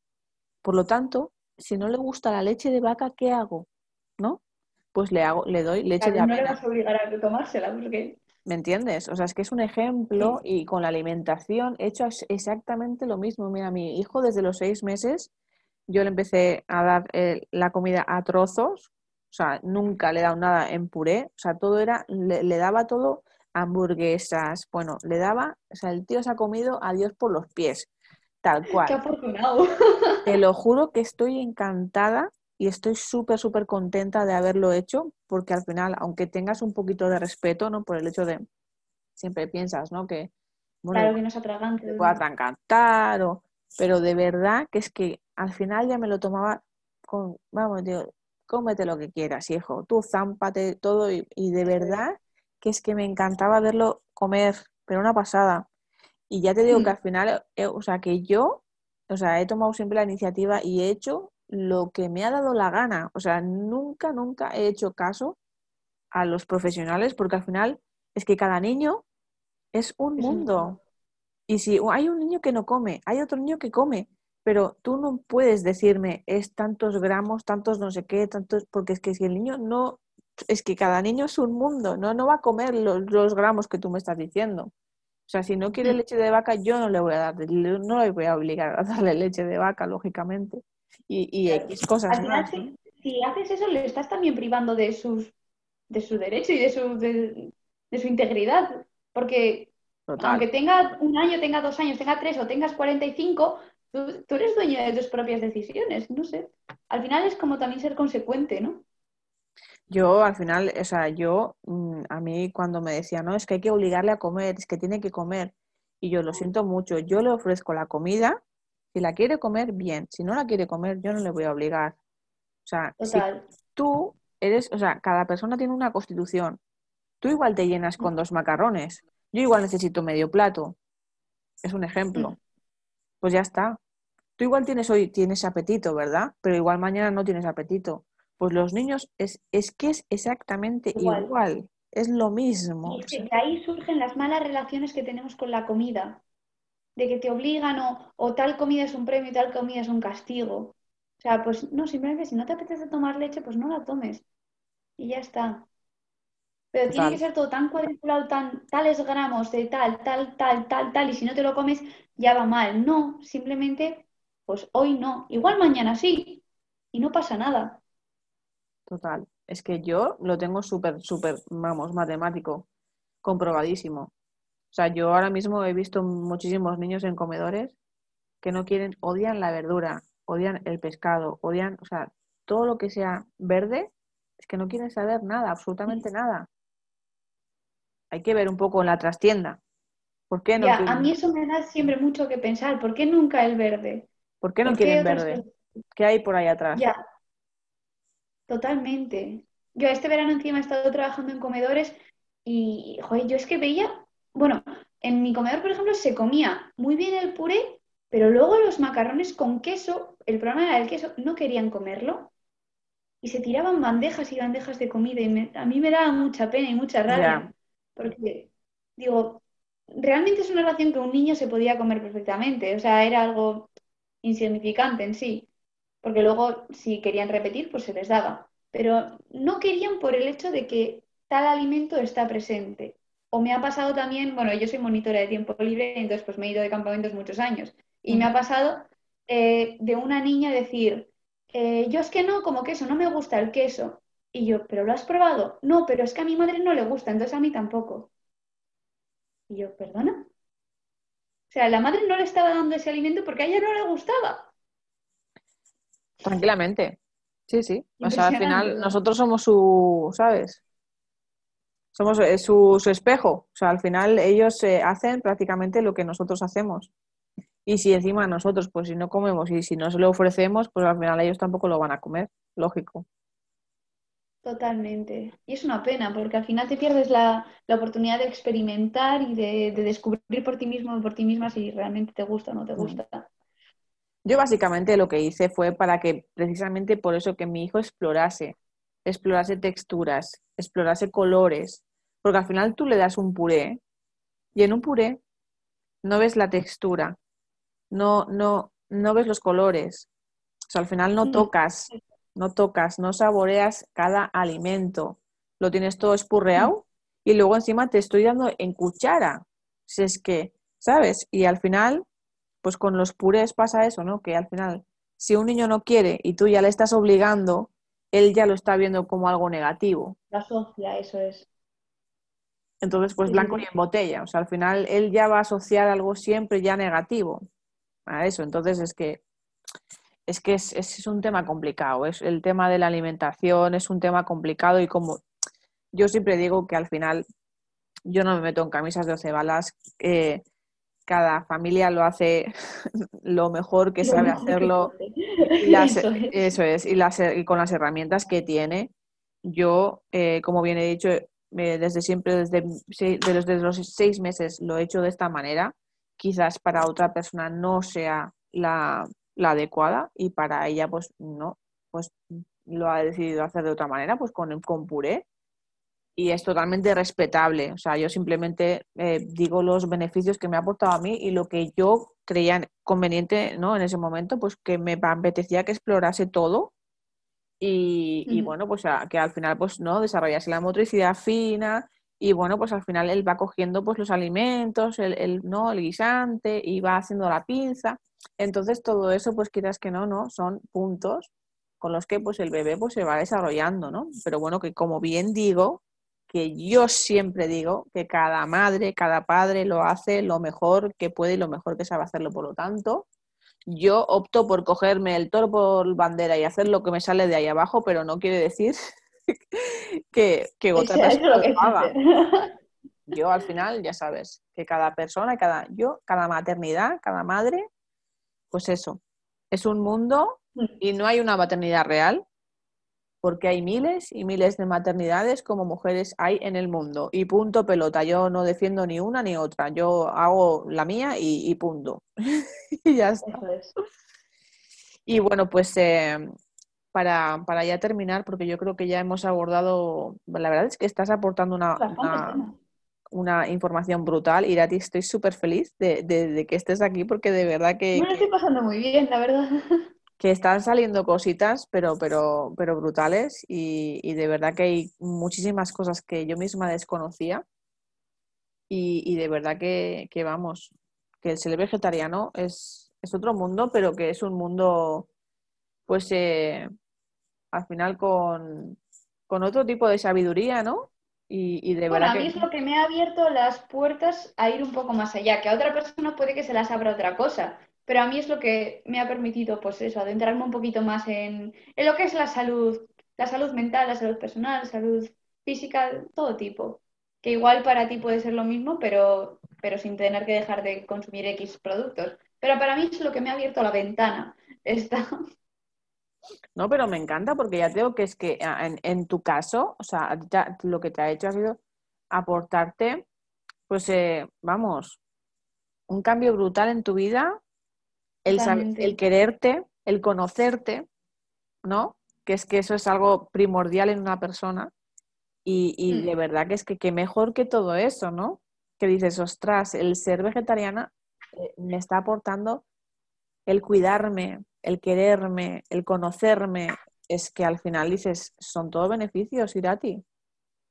Por lo tanto, si no le gusta la leche de vaca, ¿qué hago? ¿No? Pues le hago, le doy leche de avena. No le vas a obligar a tomársela porque. ¿Me entiendes? O sea, es que es un ejemplo y con la alimentación he hecho exactamente lo mismo. Mira, mi hijo desde los seis meses yo le empecé a dar eh, la comida a trozos, o sea, nunca le he dado nada en puré, o sea, todo era, le, le, daba todo hamburguesas, bueno, le daba, o sea, el tío se ha comido a Dios por los pies. Tal cual. Qué afortunado. Te lo juro que estoy encantada y estoy súper, súper contenta de haberlo hecho, porque al final, aunque tengas un poquito de respeto, ¿no? Por el hecho de, siempre piensas, ¿no? Que, bueno, claro, que pueda atragantar, o, pero de verdad que es que al final ya me lo tomaba con, vamos, digo, cómete lo que quieras, hijo, tú zámpate todo y, y de verdad que es que me encantaba verlo comer, pero una pasada. Y ya te digo que mm. al final, eh, o sea, que yo, o sea, he tomado siempre la iniciativa y he hecho lo que me ha dado la gana. O sea, nunca, nunca he hecho caso a los profesionales porque al final es que cada niño es un mundo. Y si hay un niño que no come, hay otro niño que come, pero tú no puedes decirme es tantos gramos, tantos no sé qué, tantos, porque es que si el niño no, es que cada niño es un mundo, no, no va a comer los, los gramos que tú me estás diciendo. O sea, si no quiere mm. leche de vaca, yo no le voy a dar, no le voy a obligar a darle leche de vaca, lógicamente. Y, y X cosas más. Si, haces eso, le estás también privando de sus de su derecho y de su, de, su integridad. Porque aunque tenga un año, tenga dos años, tenga tres o tengas 45, tú, tú eres dueño de tus propias decisiones. No sé. Al final es como también ser consecuente, ¿no? Yo al final, o sea, yo, mm, a mí cuando me decía, no, es que hay que obligarle a comer, es que tiene que comer, y yo lo siento mucho, yo le ofrezco la comida, si la quiere comer, bien, si no la quiere comer, yo no le voy a obligar. O sea, si tú eres, o sea, cada persona tiene una constitución. Tú igual te llenas con dos macarrones, yo igual necesito medio plato. Es un ejemplo. Pues ya está. Tú igual tienes hoy tienes apetito, ¿verdad? Pero igual mañana no tienes apetito. Pues los niños es, es que es exactamente igual. Es lo mismo. de ahí surgen las malas relaciones que tenemos con la comida. De que te obligan o, o tal comida es un premio y tal comida es un castigo. O sea, pues no, simplemente si no te apetece tomar leche, pues no la tomes. Y ya está. Pero tiene que ser todo tan cuadriculado, tan tales gramos de tal, tal, tal, tal, tal, y si no te lo comes, ya va mal. No, simplemente, pues hoy no. Igual mañana sí, y no pasa nada. Total. Es que yo lo tengo súper, súper, vamos, matemático, comprobadísimo. O sea, yo ahora mismo he visto muchísimos niños en comedores que no quieren, odian la verdura, odian el pescado, odian, o sea, todo lo que sea verde, es que no quieren saber nada, absolutamente nada. Hay que ver un poco en la trastienda. ¿Por qué no? Ya, a mí eso me da siempre mucho que pensar. ¿Por qué nunca el verde? ¿Por qué no quieren verde? ¿Qué hay por ahí atrás? Ya, totalmente. Yo este verano encima he estado trabajando en comedores y, joder, yo es que veía, bueno, en mi comedor, por ejemplo, se comía muy bien el puré, pero luego los macarrones con queso, el problema era el queso, no querían comerlo y se tiraban bandejas y bandejas de comida y a mí me daba mucha pena y mucha rabia. Porque, digo, realmente es una ración que un niño se podía comer perfectamente, o sea, era algo insignificante en sí, porque luego si querían repetir, pues se les daba, pero no querían por el hecho de que tal alimento está presente. O me ha pasado también, bueno, yo soy monitora de tiempo libre, entonces pues me he ido de campamentos muchos años, y me ha pasado eh, de una niña decir, eh, yo es que no, como queso, no me gusta el queso. Y yo, ¿pero lo has probado? No, pero es que a mi madre no le gusta, entonces a mí tampoco. Y yo, ¿perdona? O sea, la madre no le estaba dando ese alimento porque a ella no le gustaba. Tranquilamente. Sí, sí. O sea, al final nosotros somos su, ¿sabes? Somos eh, su, su espejo. O sea, al final ellos eh, hacen prácticamente lo que nosotros hacemos. Y si encima nosotros, pues si no comemos y si no se lo ofrecemos, pues al final ellos tampoco lo van a comer. Lógico. Totalmente. Y es una pena, porque al final te pierdes la, oportunidad de experimentar y de, descubrir por ti mismo o por ti misma si realmente te gusta o no te mm. gusta. Yo básicamente lo que hice fue para que precisamente por eso que mi hijo explorase, explorase texturas, explorase colores, porque al final tú le das un puré y en un puré no ves la textura, no, no, no ves los colores, o sea, al final no tocas, no tocas, no saboreas cada alimento, lo tienes todo espurreado y luego encima te estoy dando en cuchara. Si es que, ¿sabes? Y al final, pues con los purés pasa eso, ¿no? Que al final, si un niño no quiere y tú ya le estás obligando, él ya lo está viendo como algo negativo. La asocia, eso es. Entonces, pues blanco y en botella. O sea, al final él ya va a asociar algo siempre ya negativo a eso. Entonces es que es que es, un tema complicado, es el tema de la alimentación es un tema complicado y como yo siempre digo que al final yo no me meto en camisas de once balas, eh, cada familia lo hace lo mejor que sabe hacerlo, eso, es. y, las, y, con las herramientas que tiene. Yo, eh, como bien he dicho, desde siempre, desde, desde los seis meses lo he hecho de esta manera. Quizás para otra persona no sea la, la adecuada y para ella pues no, pues lo ha decidido hacer de otra manera, pues con, con puré y es totalmente respetable. O sea, yo simplemente eh, digo los beneficios que me ha aportado a mí y lo que yo creía conveniente ¿no? en ese momento, pues que me apetecía que explorase todo y, y bueno, pues que al final pues no desarrollase la motricidad fina y bueno, pues al final él va cogiendo pues los alimentos, el, el, ¿no? el guisante y va haciendo la pinza. Entonces todo eso, pues quieras que no, ¿no? Son puntos con los que pues el bebé pues se va desarrollando, ¿no? Pero bueno, que como bien digo, que yo siempre digo que cada madre, cada padre lo hace lo mejor que puede y lo mejor que sabe hacerlo. Por lo tanto, yo opto por cogerme el toro por bandera y hacer lo que me sale de ahí abajo, pero no quiere decir que, que otra persona lo haga. Yo al final, ya sabes, que cada persona, cada yo, cada maternidad, cada madre, pues eso, es un mundo mm. y no hay una maternidad real, porque hay miles y miles de maternidades como mujeres hay en el mundo. Y punto pelota, yo no defiendo ni una ni otra, yo hago la mía y, punto. y ya está. Y bueno, pues eh, para, ya terminar, porque yo creo que ya hemos abordado, la verdad es que estás aportando una, una, información brutal. Irati, estoy súper feliz de, que estés aquí porque de verdad que... Me lo estoy pasando muy bien, la verdad. Que están saliendo cositas, pero, pero, pero brutales y, de verdad que hay muchísimas cosas que yo misma desconocía y, de verdad que, vamos, que el ser vegetariano es, es otro mundo, pero que es un mundo pues eh, al final con, otro tipo de sabiduría, ¿no? Y, de bueno, a mí es lo que me ha abierto las puertas a ir un poco más allá, que a otra persona puede que se las abra otra cosa, pero a mí es lo que me ha permitido, pues eso, adentrarme un poquito más en, en lo que es la salud, la salud mental, la salud personal, la salud física, todo tipo. Que igual para ti puede ser lo mismo, pero, pero sin tener que dejar de consumir X productos. Pero para mí es lo que me ha abierto la ventana. Esta, no, pero me encanta porque ya tengo que es que ah, en, tu caso, o sea, lo que te ha hecho ha sido aportarte, pues, eh, vamos, un cambio brutal en tu vida, el, el quererte, el conocerte, ¿no? Que es que eso es algo primordial en una persona. Y, mm. de verdad que es que, mejor que todo eso, ¿no? Que dices, ostras, el ser vegetariana eh, me está aportando el cuidarme, el quererme, el conocerme, es que al final dices, son todos beneficios, Irati.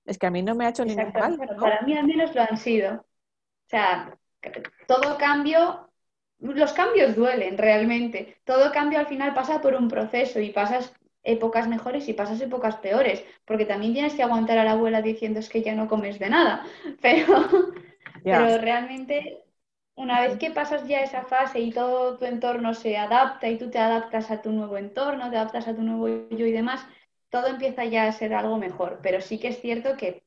Es que a mí no me ha hecho ni mal. Para mí al menos lo han sido. O sea, todo cambio, los cambios duelen realmente. Todo cambio al final pasa por un proceso y pasas épocas mejores y pasas épocas peores, porque también tienes que aguantar a la abuela diciendo es que ya no comes de nada, pero, pero realmente una vez que pasas ya esa fase y todo tu entorno se adapta y tú te adaptas a tu nuevo entorno, te adaptas a tu nuevo yo y demás, todo empieza ya a ser algo mejor. Pero sí que es cierto que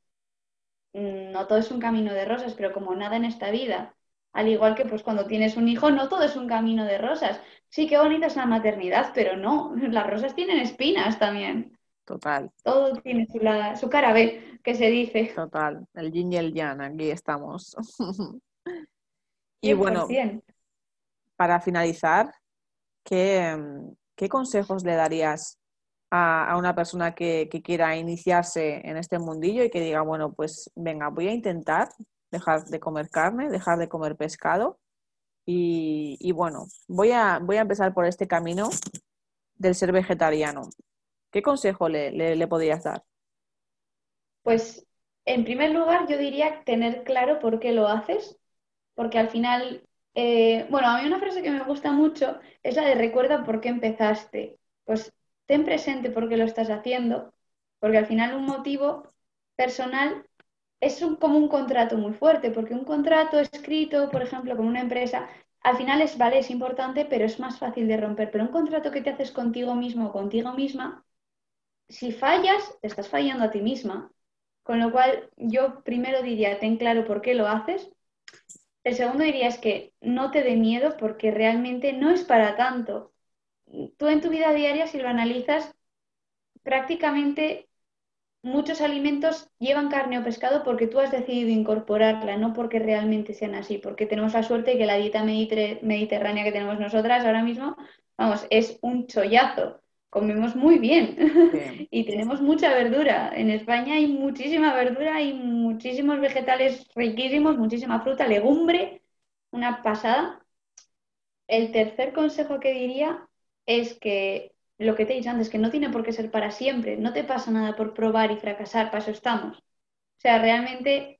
mm, no todo es un camino de rosas, pero como nada en esta vida, al igual que pues cuando tienes un hijo, no todo es un camino de rosas. Sí que bonita es la maternidad, pero no, las rosas tienen espinas también. Total. Todo tiene su, su cara B, que se dice. Total, el yin y el yang, aquí estamos. Y bueno, para finalizar, ¿qué, consejos le darías a, una persona que, quiera iniciarse en este mundillo y que diga, bueno, pues venga, voy a intentar dejar de comer carne, dejar de comer pescado y, bueno, voy a, voy a empezar por este camino del ser vegetariano. ¿Qué consejo le, le podrías dar? Pues en primer lugar, yo diría tener claro por qué lo haces porque al final, eh, bueno, a mí una frase que me gusta mucho es la de recuerda por qué empezaste. Pues ten presente por qué lo estás haciendo, porque al final un motivo personal es como un contrato muy fuerte, porque un contrato escrito, por ejemplo, con una empresa, al final es, vale, es importante, pero es más fácil de romper. Pero un contrato que te haces contigo mismo o contigo misma, si fallas, te estás fallando a ti misma. Con lo cual, yo primero diría, ten claro por qué lo haces, el segundo diría es que no te dé miedo porque realmente no es para tanto. Tú en tu vida diaria, si lo analizas, prácticamente muchos alimentos llevan carne o pescado porque tú has decidido incorporarla, no porque realmente sean así, porque tenemos la suerte de que la dieta mediterránea que tenemos nosotras ahora mismo, vamos, es un chollazo comemos muy bien, y tenemos mucha verdura. En España hay muchísima verdura, hay muchísimos vegetales riquísimos, muchísima fruta, legumbre, una pasada. El tercer consejo que diría es que lo que te he dicho antes, que no tiene por qué ser para siempre, no te pasa nada por probar y fracasar, para eso estamos. O sea, realmente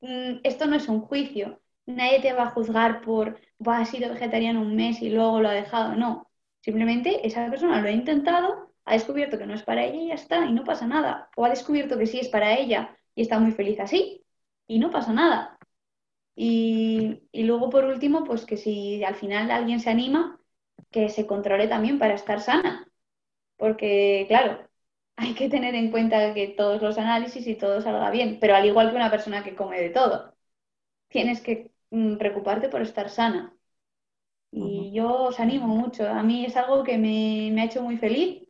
mm, esto no es un juicio, nadie te va a juzgar por, va, ha sido vegetariano un mes y luego lo ha dejado, no Simplemente esa persona lo ha intentado, ha descubierto que no es para ella y ya está, y no pasa nada. O ha descubierto que sí es para ella y está muy feliz así, y no pasa nada. Y, luego, por último, pues que si al final alguien se anima, que se controle también para estar sana. Porque, claro, hay que tener en cuenta que todos los análisis y todo salga bien, pero al igual que una persona que come de todo, tienes que mm, preocuparte por estar sana. Y yo os animo mucho. A mí es algo que me, me ha hecho muy feliz,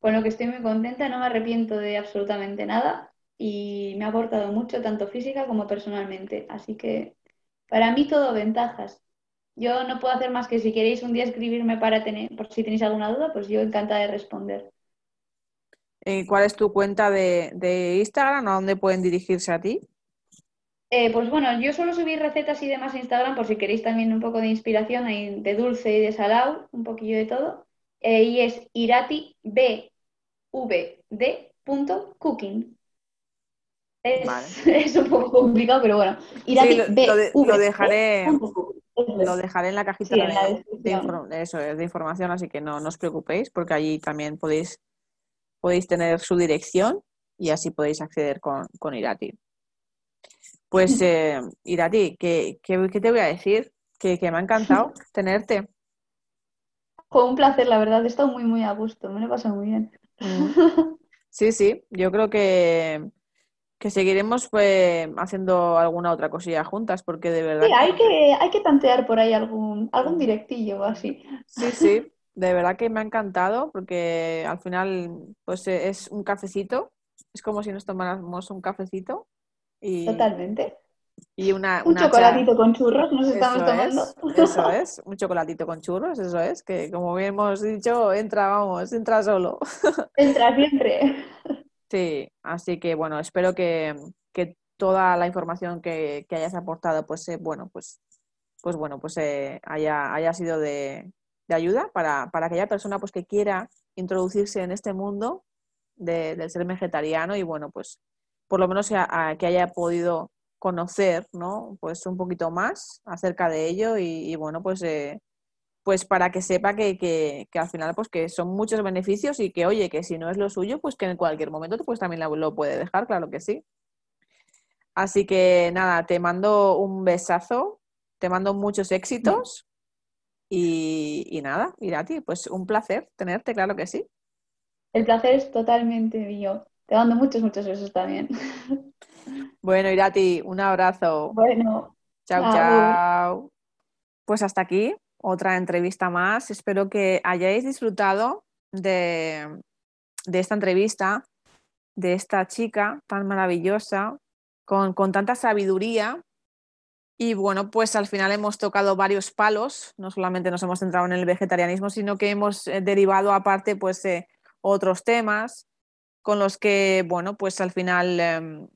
con lo que estoy muy contenta, no me arrepiento de absolutamente nada y me ha aportado mucho, tanto física como personalmente. Así que para mí todo ventajas. Yo no puedo hacer más que si queréis un día escribirme para tener, por si tenéis alguna duda, pues yo encantada de responder. Eh, ¿Cuál es tu cuenta de, Instagram? ¿A dónde pueden dirigirse a ti? Eh, pues bueno, yo suelo subir recetas y demás a Instagram por si queréis también un poco de inspiración de dulce y de salado, un poquillo de todo. Eh, y es irativbvd.cooking. Es, es, un poco complicado, pero bueno. Irati lo, dejaré, lo dejaré en la cajita de, de, información, así que no, no, os preocupéis, porque allí también podéis, podéis tener su dirección y así podéis acceder con, con Irati. Pues, eh, Irati, ¿qué, ¿qué, te voy a decir? Que, que me ha encantado tenerte. Fue un placer, la verdad, he estado muy, muy a gusto, me lo he pasado muy bien. Mm. Sí, sí, yo creo que, que seguiremos pues, haciendo alguna otra cosilla juntas, porque de verdad. Sí, hay que, hay que tantear por ahí algún, algún directillo o así. Sí, sí, de verdad que me ha encantado, porque al final, pues es un cafecito, es como si nos tomáramos un cafecito. Y... Totalmente. Y una, un chocolatito con churros nos estamos tomando. eso es, un chocolatito con churros, eso es, que como bien hemos dicho, entra, vamos, entra solo. Entra siempre. Sí, así que bueno, espero que, toda la información que, hayas aportado, pues eh, bueno, pues, pues bueno, pues eh, haya, haya sido de, ayuda para, para, aquella persona pues que quiera introducirse en este mundo del ser vegetariano y bueno, pues por lo menos que haya podido conocer, ¿no? Pues un poquito más acerca de ello y, bueno, pues eh, pues para que sepa que, al final pues que son muchos beneficios y que oye, que si no es lo suyo, pues que en cualquier momento pues también lo puede dejar, claro que sí. Así que nada, te mando un besazo, te mando muchos éxitos y, y nada, ti pues un placer tenerte, claro que sí. El placer es totalmente mío. Te mando muchos, muchos besos también. Bueno, Irati, un abrazo. Bueno. Chao, chao. Pues hasta aquí otra entrevista más. Espero que hayáis disfrutado de, esta entrevista, de esta chica tan maravillosa, con, tanta sabiduría. Y bueno, pues al final hemos tocado varios palos, no solamente nos hemos centrado en el vegetarianismo, sino que hemos eh, derivado aparte pues eh, otros temas con los que, bueno, pues al final em,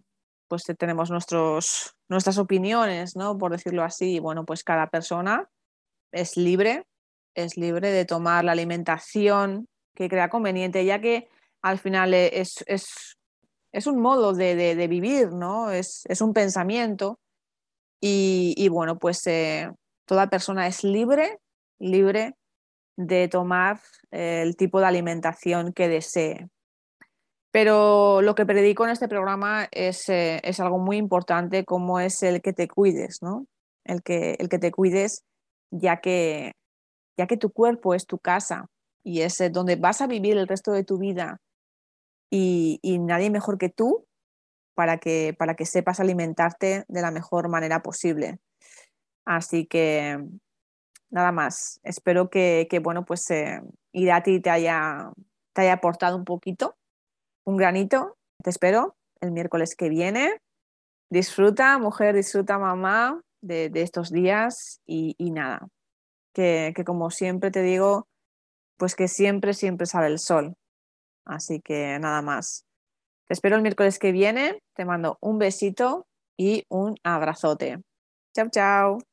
pues tenemos nuestros, nuestras opiniones, ¿no? Por decirlo así, y bueno, pues cada persona es libre, es libre de tomar la alimentación que crea conveniente, ya que al final es, un modo de, vivir, ¿no? Es, un pensamiento. Y, bueno, pues eh, toda persona es libre, libre de tomar el tipo de alimentación que desee. Pero lo que predico en este programa es, eh, es, algo muy importante, como es el que te cuides, ¿no? El que, el que te cuides ya que, ya que tu cuerpo es tu casa y es eh, donde vas a vivir el resto de tu vida y, nadie mejor que tú para que, para que sepas alimentarte de la mejor manera posible. Así que nada más. Espero que, bueno, pues eh, Irati te haya, te haya aportado un poquito, un granito. Te espero el miércoles que viene. Disfruta, mujer, disfruta, mamá de, estos días y, nada, que, que, como siempre te digo, pues que siempre, siempre sale el sol. Así que nada más. Te espero el miércoles que viene, te mando un besito y un abrazote. Chao, chao.